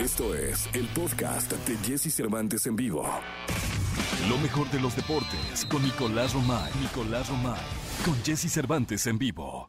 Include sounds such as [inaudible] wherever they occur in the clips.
Esto es el podcast de Jesse Cervantes en vivo. Lo mejor de los deportes con Nicolás Romay. Nicolás Romay. Con Jesse Cervantes en vivo.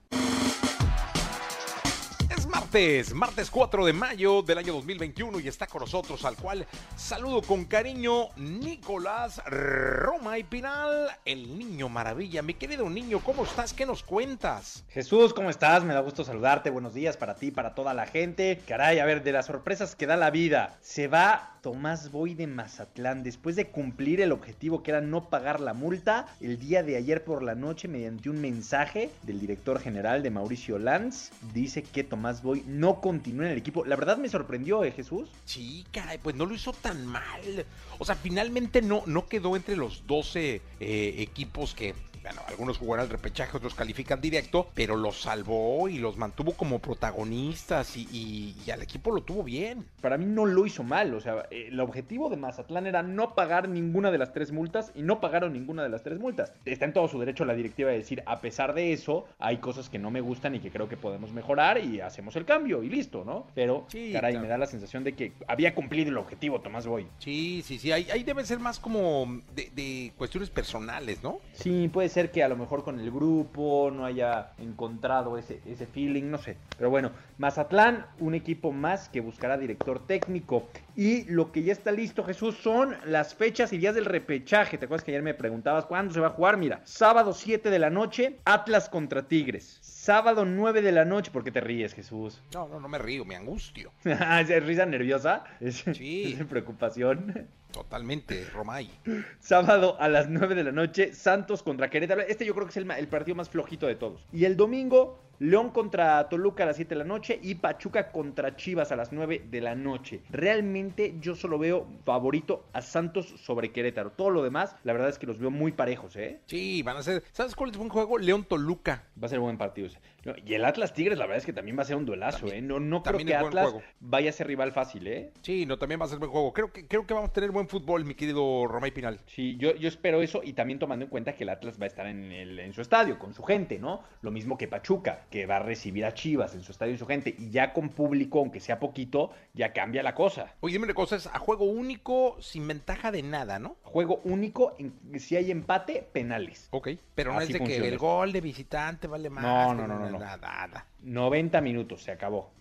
Es martes, martes 4 de mayo del año 2021 y está con nosotros al cual saludo con cariño Nicolás Roma y Pinal, el niño maravilla. Mi querido niño, ¿cómo estás? ¿Qué nos cuentas? Jesús, ¿cómo estás? Me da gusto saludarte. Buenos días para ti, para toda la gente. Caray, a ver, de las sorpresas que da la vida. Se va Tomás Boy de Mazatlán después de cumplir el objetivo que era no pagar la multa. El día de ayer por la noche, mediante un mensaje del director general de Mauricio Lanz, dice que Tomás Boy no continúa en el equipo. La verdad me sorprendió, ¿eh, Jesús? Sí, caray, pues no lo hizo tan mal. O sea, finalmente no, no quedó entre los 12 eh, equipos que bueno, algunos jugarán al repechaje, otros califican directo, pero los salvó y los mantuvo como protagonistas y, y, y, al equipo lo tuvo bien. Para mí no lo hizo mal, o sea, el objetivo de Mazatlán era no pagar ninguna de las tres multas y no pagaron ninguna de las tres multas. Está en todo su derecho la directiva de decir, a pesar de eso, hay cosas que no me gustan y que creo que podemos mejorar y hacemos el cambio y listo, ¿no? Pero, sí, caray, claro. me da la sensación de que había cumplido el objetivo Tomás Boy. Sí, sí, sí, ahí, ahí debe ser más como de, de cuestiones personales, ¿no? Sí, puede ser que a lo mejor con el grupo no haya encontrado ese, ese feeling, no sé. Pero bueno, Mazatlán, un equipo más que buscará director técnico. Y lo que ya está listo, Jesús, son las fechas y días del repechaje. ¿Te acuerdas que ayer me preguntabas cuándo se va a jugar? Mira, sábado 7 de la noche, Atlas contra Tigres. Sábado 9 de la noche, ¿por qué te ríes, Jesús? No, no, no me río, me angustio. [laughs] ¿Es risa nerviosa? ¿Es, sí. [laughs] ¿Es preocupación? Totalmente, Romay. Sábado a las 9 de la noche, Santos contra Querétaro. Este yo creo que es el, el, partido más flojito de todos. Y el domingo, León contra Toluca a las 7 de la noche y Pachuca contra Chivas a las 9 de la noche. Realmente yo solo veo favorito a Santos sobre Querétaro. Todo lo demás, la verdad es que los veo muy parejos, ¿eh? Sí, van a ser. ¿Sabes cuál es buen juego? León Toluca. Va a ser buen partido ese. Y el Atlas Tigres, la verdad es que también va a ser un duelazo, también, ¿eh? No, no creo que Atlas vaya a ser rival fácil, ¿eh? Sí, no, también va a ser buen juego. Creo que, creo que vamos a tener buen fútbol, mi querido Romay Pinal. Sí, yo, yo espero eso y también tomando en cuenta que el Atlas va a estar en, el, en su estadio, con su gente, ¿no? Lo mismo que Pachuca, que va a recibir a Chivas en su estadio y su gente. Y ya con público, aunque sea poquito, ya cambia la cosa. Oye, dime una cosa, es a juego único, sin ventaja de nada, ¿no? Juego único, en, si hay empate, penales. Ok, pero no Así es de funciona. que el gol de visitante vale más. No, no, no, no. no. Nada, nada. 90 minutos, se acabó.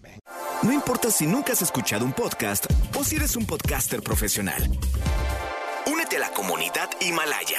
No importa si nunca has escuchado un podcast o si eres un podcaster profesional. Únete a la comunidad Himalaya.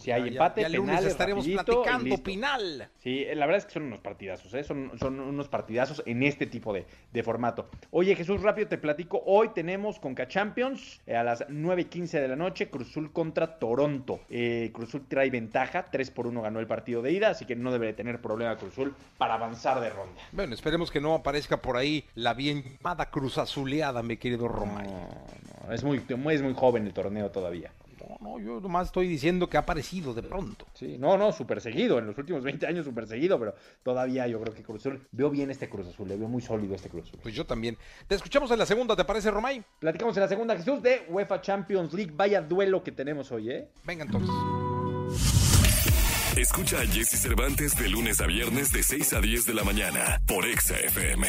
Si hay empate, ya, ya penales, estaremos rapidito, platicando, Pinal. Sí, la verdad es que son unos partidazos, ¿eh? son, son unos partidazos en este tipo de, de, formato. Oye, Jesús, rápido te platico. Hoy tenemos Conca Champions eh, a las 9.15 de la noche, Cruzul contra Toronto. Eh, Cruzul trae ventaja, 3 por 1 ganó el partido de ida, así que no debe tener problema Cruzul para avanzar de ronda. Bueno, esperemos que no aparezca por ahí la bien llamada Cruz Azuleada, mi querido Romay. No, no, es muy, es muy joven el torneo todavía. No, yo nomás estoy diciendo que ha aparecido de pronto. Sí, no, no, súper seguido. En los últimos 20 años súper seguido, pero todavía yo creo que Cruz Azul. Veo bien este Cruz Azul, le veo muy sólido este Cruz Azul. Pues yo también. Te escuchamos en la segunda, ¿te parece, Romay? Platicamos en la segunda, Jesús, de UEFA Champions League. Vaya duelo que tenemos hoy, ¿eh? Venga entonces. Escucha a Jesse Cervantes de lunes a viernes de 6 a 10 de la mañana por Exa FM.